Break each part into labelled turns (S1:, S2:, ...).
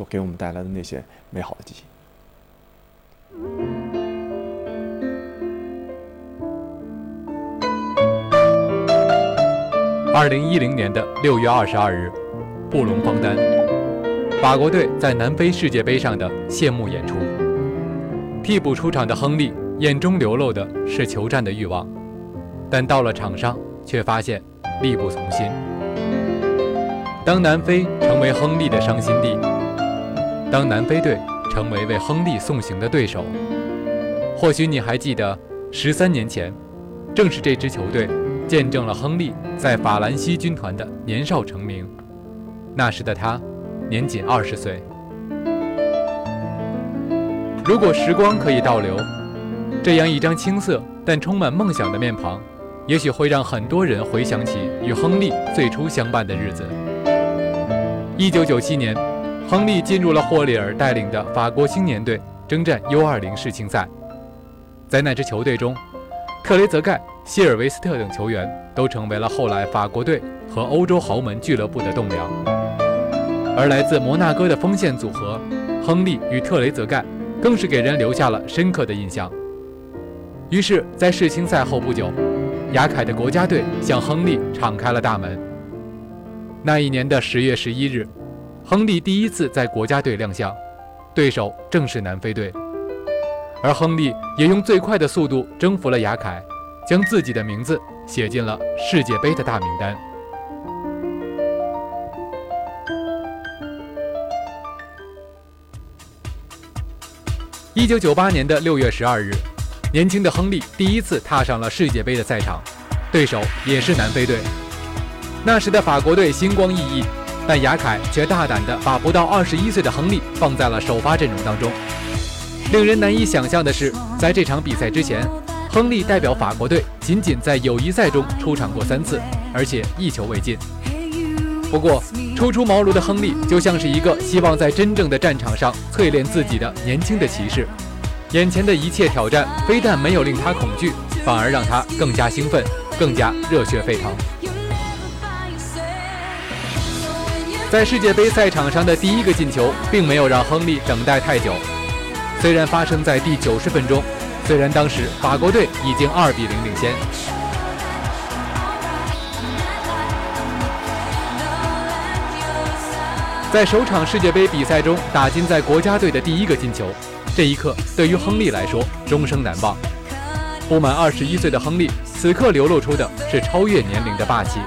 S1: 所给我们带来的那些美好的记忆。
S2: 二零一零年的六月二十二日，布隆方丹，法国队在南非世界杯上的谢幕演出。替补出场的亨利眼中流露的是求战的欲望，但到了场上却发现力不从心。当南非成为亨利的伤心地，当南非队成为为亨利送行的对手，或许你还记得，十三年前，正是这支球队。见证了亨利在法兰西军团的年少成名。那时的他，年仅二十岁。如果时光可以倒流，这样一张青涩但充满梦想的面庞，也许会让很多人回想起与亨利最初相伴的日子。一九九七年，亨利进入了霍利尔带领的法国青年队，征战 U 二零世青赛。在那支球队中，特雷泽盖。希尔维斯特等球员都成为了后来法国队和欧洲豪门俱乐部的栋梁，而来自摩纳哥的锋线组合亨利与特雷泽盖更是给人留下了深刻的印象。于是，在世青赛后不久，雅凯的国家队向亨利敞开了大门。那一年的十月十一日，亨利第一次在国家队亮相，对手正是南非队，而亨利也用最快的速度征服了雅凯。将自己的名字写进了世界杯的大名单。一九九八年的六月十二日，年轻的亨利第一次踏上了世界杯的赛场，对手也是南非队。那时的法国队星光熠熠，但雅凯却大胆地把不到二十一岁的亨利放在了首发阵容当中。令人难以想象的是，在这场比赛之前。亨利代表法国队仅仅在友谊赛中出场过三次，而且一球未进。不过，初出茅庐的亨利就像是一个希望在真正的战场上淬炼自己的年轻的骑士，眼前的一切挑战非但没有令他恐惧，反而让他更加兴奋，更加热血沸腾。在世界杯赛场上的第一个进球，并没有让亨利等待太久，虽然发生在第九十分钟。虽然当时法国队已经二比零领先，在首场世界杯比赛中打进在国家队的第一个进球，这一刻对于亨利来说终生难忘。不满二十一岁的亨利，此刻流露出的是超越年龄的霸气。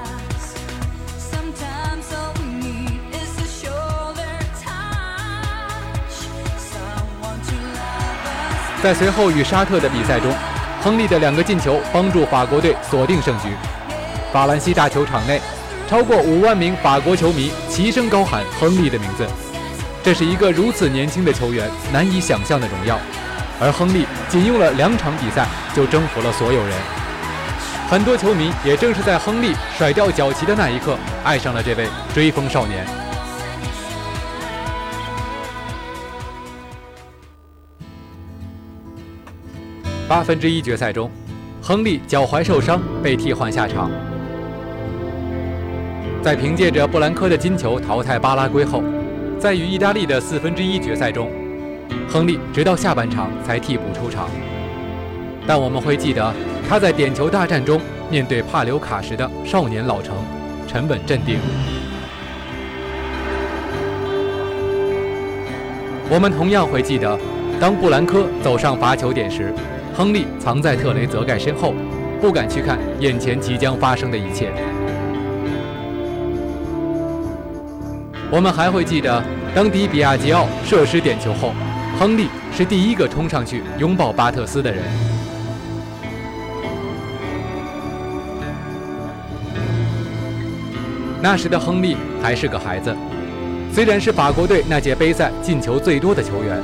S2: 在随后与沙特的比赛中，亨利的两个进球帮助法国队锁定胜局。法兰西大球场内，超过五万名法国球迷齐声高喊亨利的名字。这是一个如此年轻的球员难以想象的荣耀，而亨利仅用了两场比赛就征服了所有人。很多球迷也正是在亨利甩掉脚旗的那一刻，爱上了这位追风少年。八分之一决赛中，亨利脚踝受伤被替换下场。在凭借着布兰科的金球淘汰巴拉圭后，在与意大利的四分之一决赛中，亨利直到下半场才替补出场。但我们会记得他在点球大战中面对帕留卡时的少年老成，沉稳镇定。我们同样会记得，当布兰科走上罚球点时。亨利藏在特雷泽盖身后，不敢去看眼前即将发生的一切。我们还会记得，当迪比亚吉奥射失点球后，亨利是第一个冲上去拥抱巴特斯的人。那时的亨利还是个孩子，虽然是法国队那届杯赛进球最多的球员，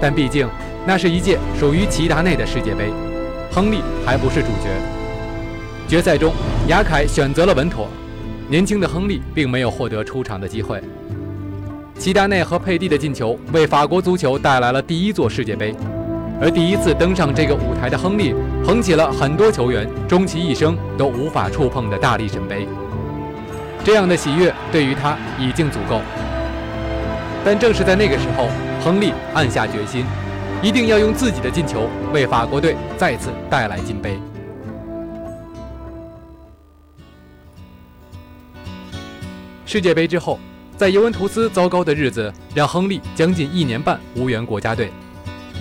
S2: 但毕竟。那是一届属于齐达内的世界杯，亨利还不是主角。决赛中，雅凯选择了稳妥，年轻的亨利并没有获得出场的机会。齐达内和佩蒂的进球为法国足球带来了第一座世界杯，而第一次登上这个舞台的亨利，捧起了很多球员终其一生都无法触碰的大力神杯。这样的喜悦对于他已经足够。但正是在那个时候，亨利暗下决心，一定要用自己的进球为法国队再次带来金杯。世界杯之后，在尤文图斯糟糕的日子让亨利将近一年半无缘国家队，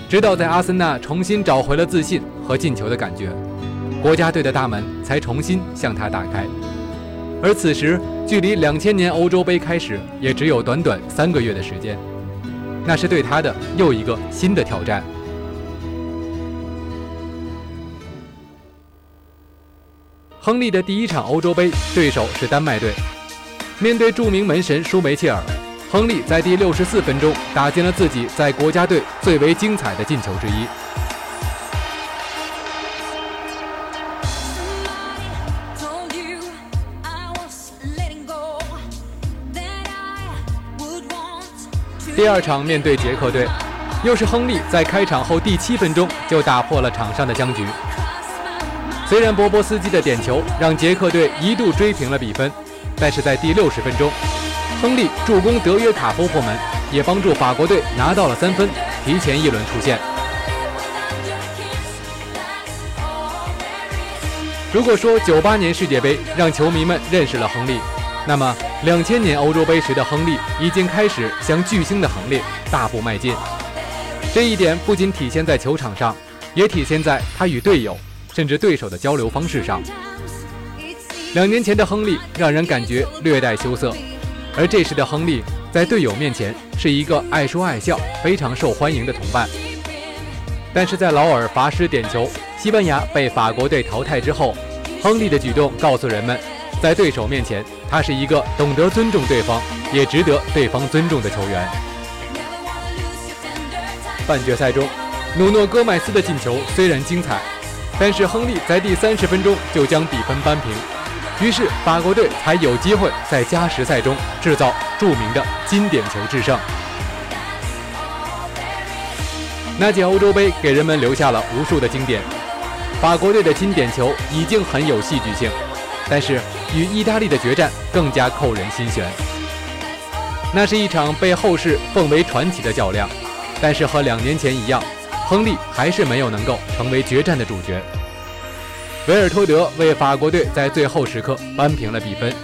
S2: 直到在阿森纳重新找回了自信和进球的感觉，国家队的大门才重新向他打开。而此时，距离两千年欧洲杯开始也只有短短三个月的时间，那是对他的又一个新的挑战。亨利的第一场欧洲杯对手是丹麦队。面对著名门神舒梅切尔，亨利在第六十四分钟打进了自己在国家队最为精彩的进球之一。第二场面对捷克队，又是亨利在开场后第七分钟就打破了场上的僵局。虽然波波斯基的点球让捷克队一度追平了比分。但是在第六十分钟，亨利助攻德约卡夫破门，也帮助法国队拿到了三分，提前一轮出线。如果说九八年世界杯让球迷们认识了亨利，那么两千年欧洲杯时的亨利已经开始向巨星的行列大步迈进。这一点不仅体现在球场上，也体现在他与队友甚至对手的交流方式上。两年前的亨利让人感觉略带羞涩，而这时的亨利在队友面前是一个爱说爱笑、非常受欢迎的同伴。但是在劳尔罚失点球，西班牙被法国队淘汰之后，亨利的举动告诉人们，在对手面前，他是一个懂得尊重对方，也值得对方尊重的球员。半决赛中，努诺·戈麦斯的进球虽然精彩，但是亨利在第三十分钟就将比分扳平。于是法国队才有机会在加时赛中制造著名的经典球制胜。那届欧洲杯给人们留下了无数的经典，法国队的经典球已经很有戏剧性，但是与意大利的决战更加扣人心弦。那是一场被后世奉为传奇的较量，但是和两年前一样，亨利还是没有能够成为决战的主角。维尔托德为法国队在最后时刻扳平了比分。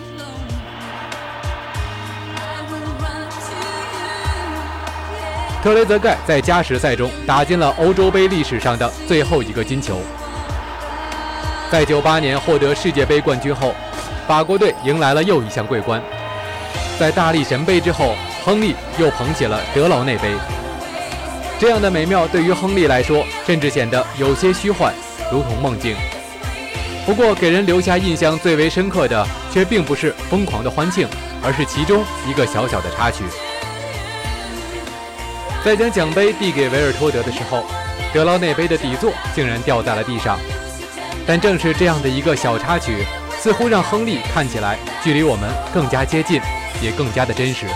S2: 特雷泽盖在加时赛中打进了欧洲杯历史上的最后一个金球。在98年获得世界杯冠军后，法国队迎来了又一项桂冠。在大力神杯之后，亨利又捧起了德劳内杯。这样的美妙对于亨利来说，甚至显得有些虚幻，如同梦境。不过，给人留下印象最为深刻的，却并不是疯狂的欢庆，而是其中一个小小的插曲。在将奖杯递给维尔托德的时候，德劳内杯的底座竟然掉在了地上。但正是这样的一个小插曲，似乎让亨利看起来距离我们更加接近，也更加的真实。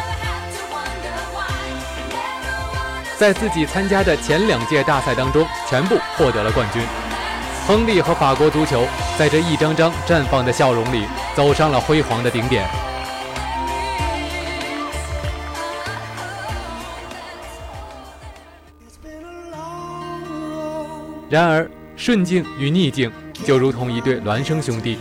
S2: 在自己参加的前两届大赛当中，全部获得了冠军。亨利和法国足球在这一张张绽放的笑容里，走上了辉煌的顶点。然而，顺境与逆境就如同一对孪生兄弟。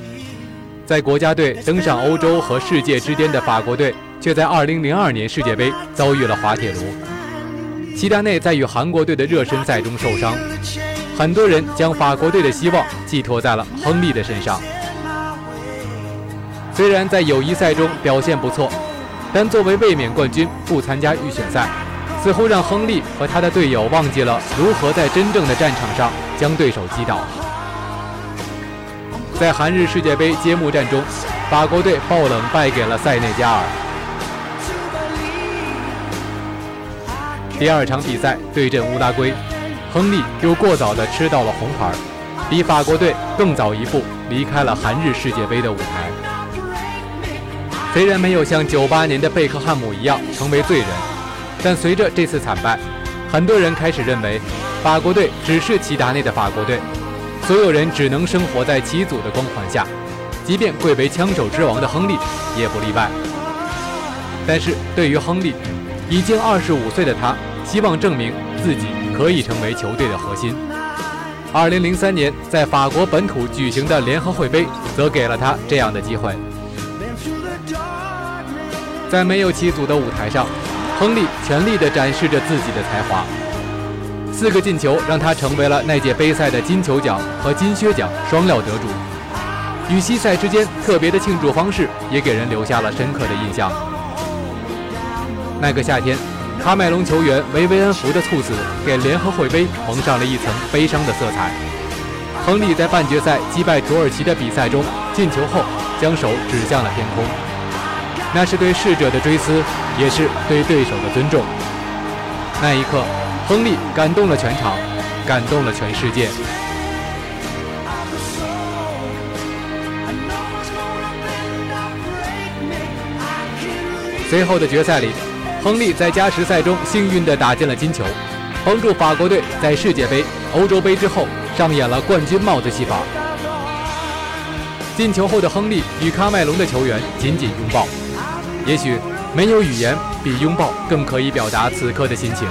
S2: 在国家队登上欧洲和世界之巅的法国队，却在2002年世界杯遭遇了滑铁卢。齐达内在与韩国队的热身赛中受伤。很多人将法国队的希望寄托在了亨利的身上。虽然在友谊赛中表现不错，但作为卫冕冠军不参加预选赛，似乎让亨利和他的队友忘记了如何在真正的战场上将对手击倒。在韩日世界杯揭幕战中，法国队爆冷败给了塞内加尔。第二场比赛对阵乌拉圭。亨利又过早地吃到了红牌，比法国队更早一步离开了韩日世界杯的舞台。虽然没有像98年的贝克汉姆一样成为罪人，但随着这次惨败，很多人开始认为法国队只是齐达内的法国队，所有人只能生活在齐祖的光环下，即便贵为枪手之王的亨利也不例外。但是对于亨利，已经二十五岁的他，希望证明自己可以成为球队的核心。二零零三年在法国本土举行的联合会杯，则给了他这样的机会。在没有起组的舞台上，亨利全力地展示着自己的才华。四个进球让他成为了那届杯赛的金球奖和金靴奖双料得主。与西塞之间特别的庆祝方式，也给人留下了深刻的印象。那个夏天，喀麦隆球员维维恩福的猝死给联合会杯蒙上了一层悲伤的色彩。亨利在半决赛击败土耳其的比赛中进球后，将手指向了天空，那是对逝者的追思，也是对对手的尊重。那一刻，亨利感动了全场，感动了全世界。随后的决赛里。亨利在加时赛中幸运地打进了金球，帮助法国队在世界杯、欧洲杯之后上演了冠军帽子戏法。进球后的亨利与喀麦隆的球员紧紧拥抱，也许没有语言比拥抱更可以表达此刻的心情。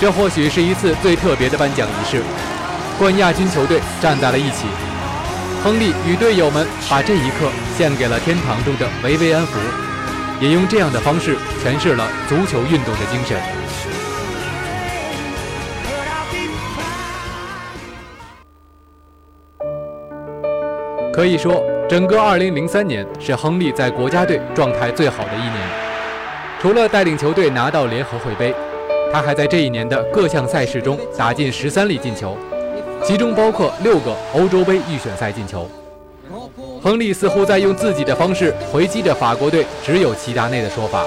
S2: 这或许是一次最特别的颁奖仪式，冠亚军球队站在了一起，亨利与队友们把这一刻献给了天堂中的维维安福。也用这样的方式诠释了足球运动的精神。可以说，整个2003年是亨利在国家队状态最好的一年。除了带领球队拿到联合会杯，他还在这一年的各项赛事中打进十三粒进球，其中包括六个欧洲杯预选赛进球。亨利似乎在用自己的方式回击着法国队只有齐达内的说法。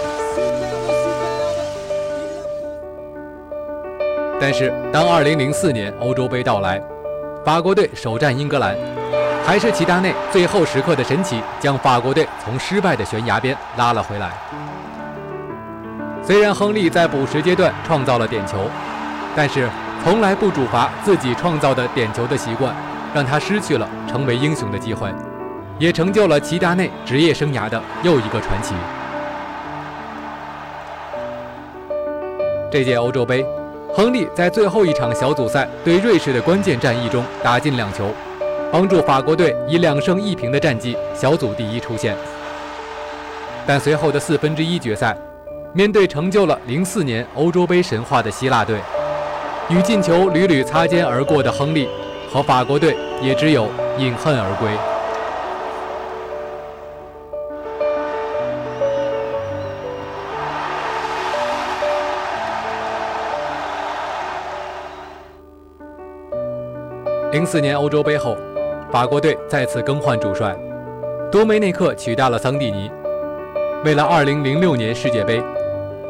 S2: 但是，当2004年欧洲杯到来，法国队首战英格兰，还是齐达内最后时刻的神奇，将法国队从失败的悬崖边拉了回来。虽然亨利在补时阶段创造了点球，但是从来不主罚自己创造的点球的习惯，让他失去了成为英雄的机会。也成就了齐达内职业生涯的又一个传奇。这届欧洲杯，亨利在最后一场小组赛对瑞士的关键战役中打进两球，帮助法国队以两胜一平的战绩小组第一出线。但随后的四分之一决赛，面对成就了零四年欧洲杯神话的希腊队，与进球屡屡擦肩而过的亨利和法国队也只有饮恨而归。零四年欧洲杯后，法国队再次更换主帅，多梅内克取代了桑蒂尼。为了二零零六年世界杯，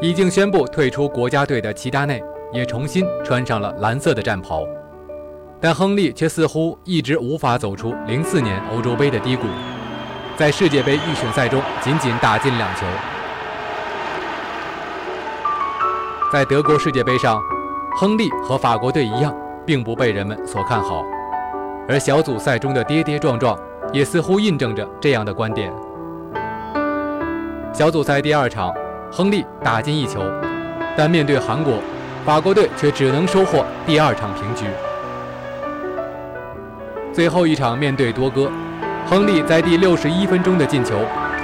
S2: 已经宣布退出国家队的齐达内也重新穿上了蓝色的战袍，但亨利却似乎一直无法走出零四年欧洲杯的低谷，在世界杯预选赛中仅仅打进两球。在德国世界杯上，亨利和法国队一样。并不被人们所看好，而小组赛中的跌跌撞撞也似乎印证着这样的观点。小组赛第二场，亨利打进一球，但面对韩国，法国队却只能收获第二场平局。最后一场面对多哥，亨利在第六十一分钟的进球，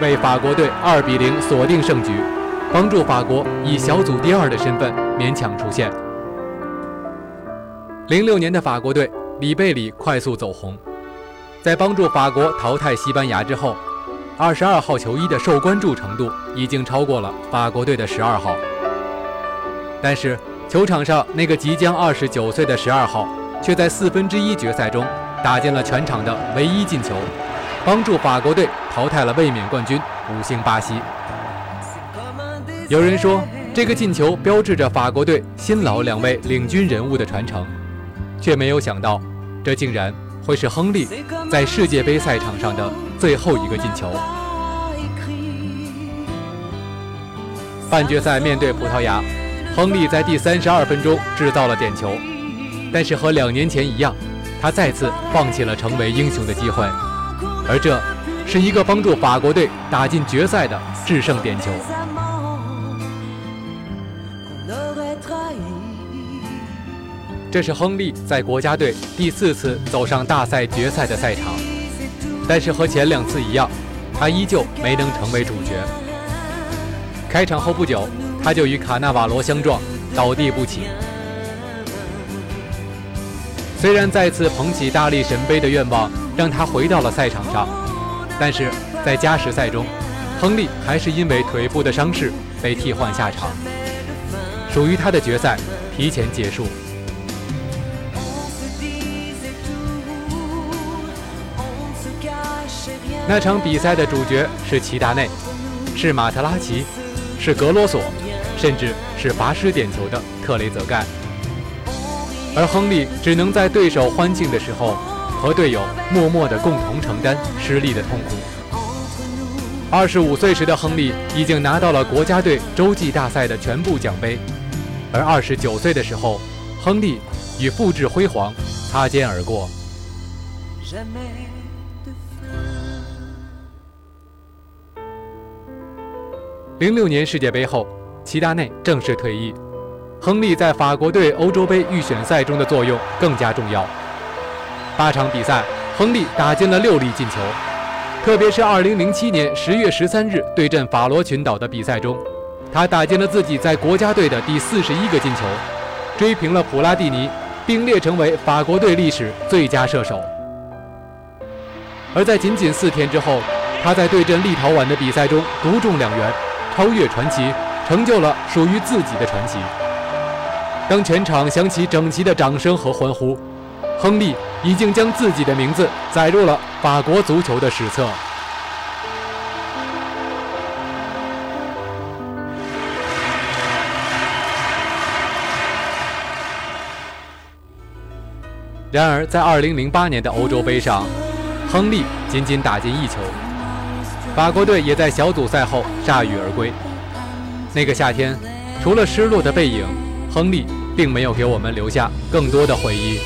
S2: 为法国队二比零锁定胜局，帮助法国以小组第二的身份勉强出线。零六年的法国队，里贝里快速走红，在帮助法国淘汰西班牙之后，二十二号球衣的受关注程度已经超过了法国队的十二号。但是球场上那个即将二十九岁的十二号，却在四分之一决赛中打进了全场的唯一进球，帮助法国队淘汰了卫冕冠军五星巴西。有人说，这个进球标志着法国队新老两位领军人物的传承。却没有想到，这竟然会是亨利在世界杯赛场上的最后一个进球。半决赛面对葡萄牙，亨利在第三十二分钟制造了点球，但是和两年前一样，他再次放弃了成为英雄的机会，而这是一个帮助法国队打进决赛的制胜点球。这是亨利在国家队第四次走上大赛决赛的赛场，但是和前两次一样，他依旧没能成为主角。开场后不久，他就与卡纳瓦罗相撞，倒地不起。虽然再次捧起大力神杯的愿望让他回到了赛场上，但是在加时赛中，亨利还是因为腿部的伤势被替换下场，属于他的决赛提前结束。那场比赛的主角是齐达内，是马特拉齐，是格罗索，甚至是罚失点球的特雷泽盖。而亨利只能在对手欢庆的时候，和队友默默地共同承担失利的痛苦。二十五岁时的亨利已经拿到了国家队洲际大赛的全部奖杯，而二十九岁的时候，亨利与复制辉煌擦肩而过。零六年世界杯后，齐达内正式退役，亨利在法国队欧洲杯预选赛中的作用更加重要。八场比赛，亨利打进了六粒进球，特别是二零零七年十月十三日对阵法罗群岛的比赛中，他打进了自己在国家队的第四十一个进球，追平了普拉蒂尼，并列成为法国队历史最佳射手。而在仅仅四天之后，他在对阵立陶宛的比赛中独中两元。超越传奇，成就了属于自己的传奇。当全场响起整齐的掌声和欢呼，亨利已经将自己的名字载入了法国足球的史册。然而，在2008年的欧洲杯上，亨利仅仅打进一球。法国队也在小组赛后铩羽而归。那个夏天，除了失落的背影，亨利并没有给我们留下更多的回忆。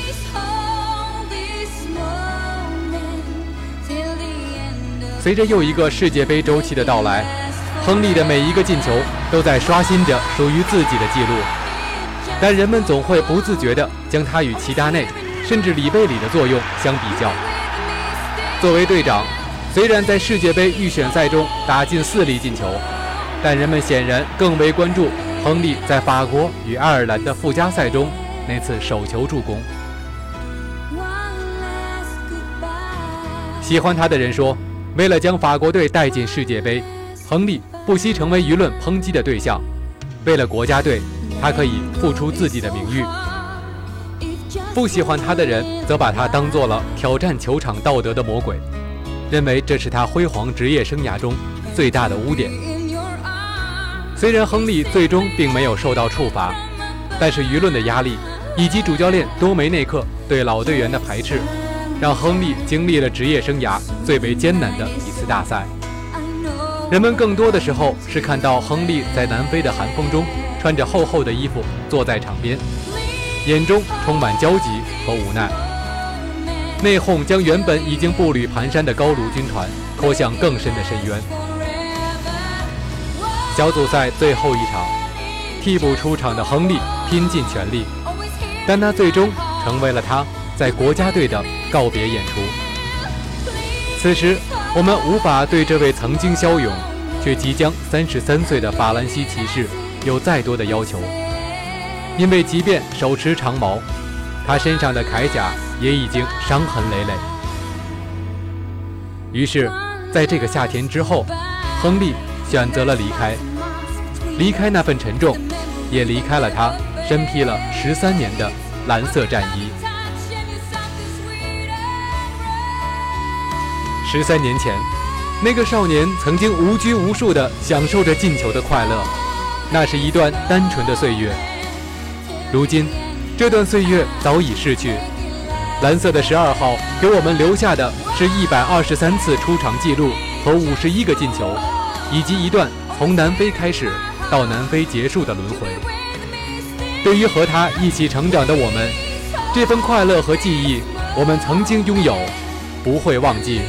S2: 随着又一个世界杯周期的到来，亨利的每一个进球都在刷新着属于自己的记录。但人们总会不自觉地将他与齐达内，甚至里贝里的作用相比较。作为队长。虽然在世界杯预选赛中打进四粒进球，但人们显然更为关注亨利在法国与爱尔兰的附加赛中那次手球助攻。喜欢他的人说，为了将法国队带进世界杯，亨利不惜成为舆论抨击的对象。为了国家队，他可以付出自己的名誉。不喜欢他的人则把他当做了挑战球场道德的魔鬼。认为这是他辉煌职业生涯中最大的污点。虽然亨利最终并没有受到处罚，但是舆论的压力以及主教练多梅内克对老队员的排斥，让亨利经历了职业生涯最为艰难的一次大赛。人们更多的时候是看到亨利在南非的寒风中穿着厚厚的衣服坐在场边，眼中充满焦急和无奈。内讧将原本已经步履蹒跚的高卢军团拖向更深的深渊。小组赛最后一场，替补出场的亨利拼尽全力，但那最终成为了他在国家队的告别演出。此时，我们无法对这位曾经骁勇却即将三十三岁的法兰西骑士有再多的要求，因为即便手持长矛，他身上的铠甲。也已经伤痕累累。于是，在这个夏天之后，亨利选择了离开，离开那份沉重，也离开了他身披了十三年的蓝色战衣。十三年前，那个少年曾经无拘无束地享受着进球的快乐，那是一段单纯的岁月。如今，这段岁月早已逝去。蓝色的十二号给我们留下的是一百二十三次出场记录和五十一个进球，以及一段从南非开始到南非结束的轮回。对于和他一起成长的我们，这份快乐和记忆，我们曾经拥有，不会忘记。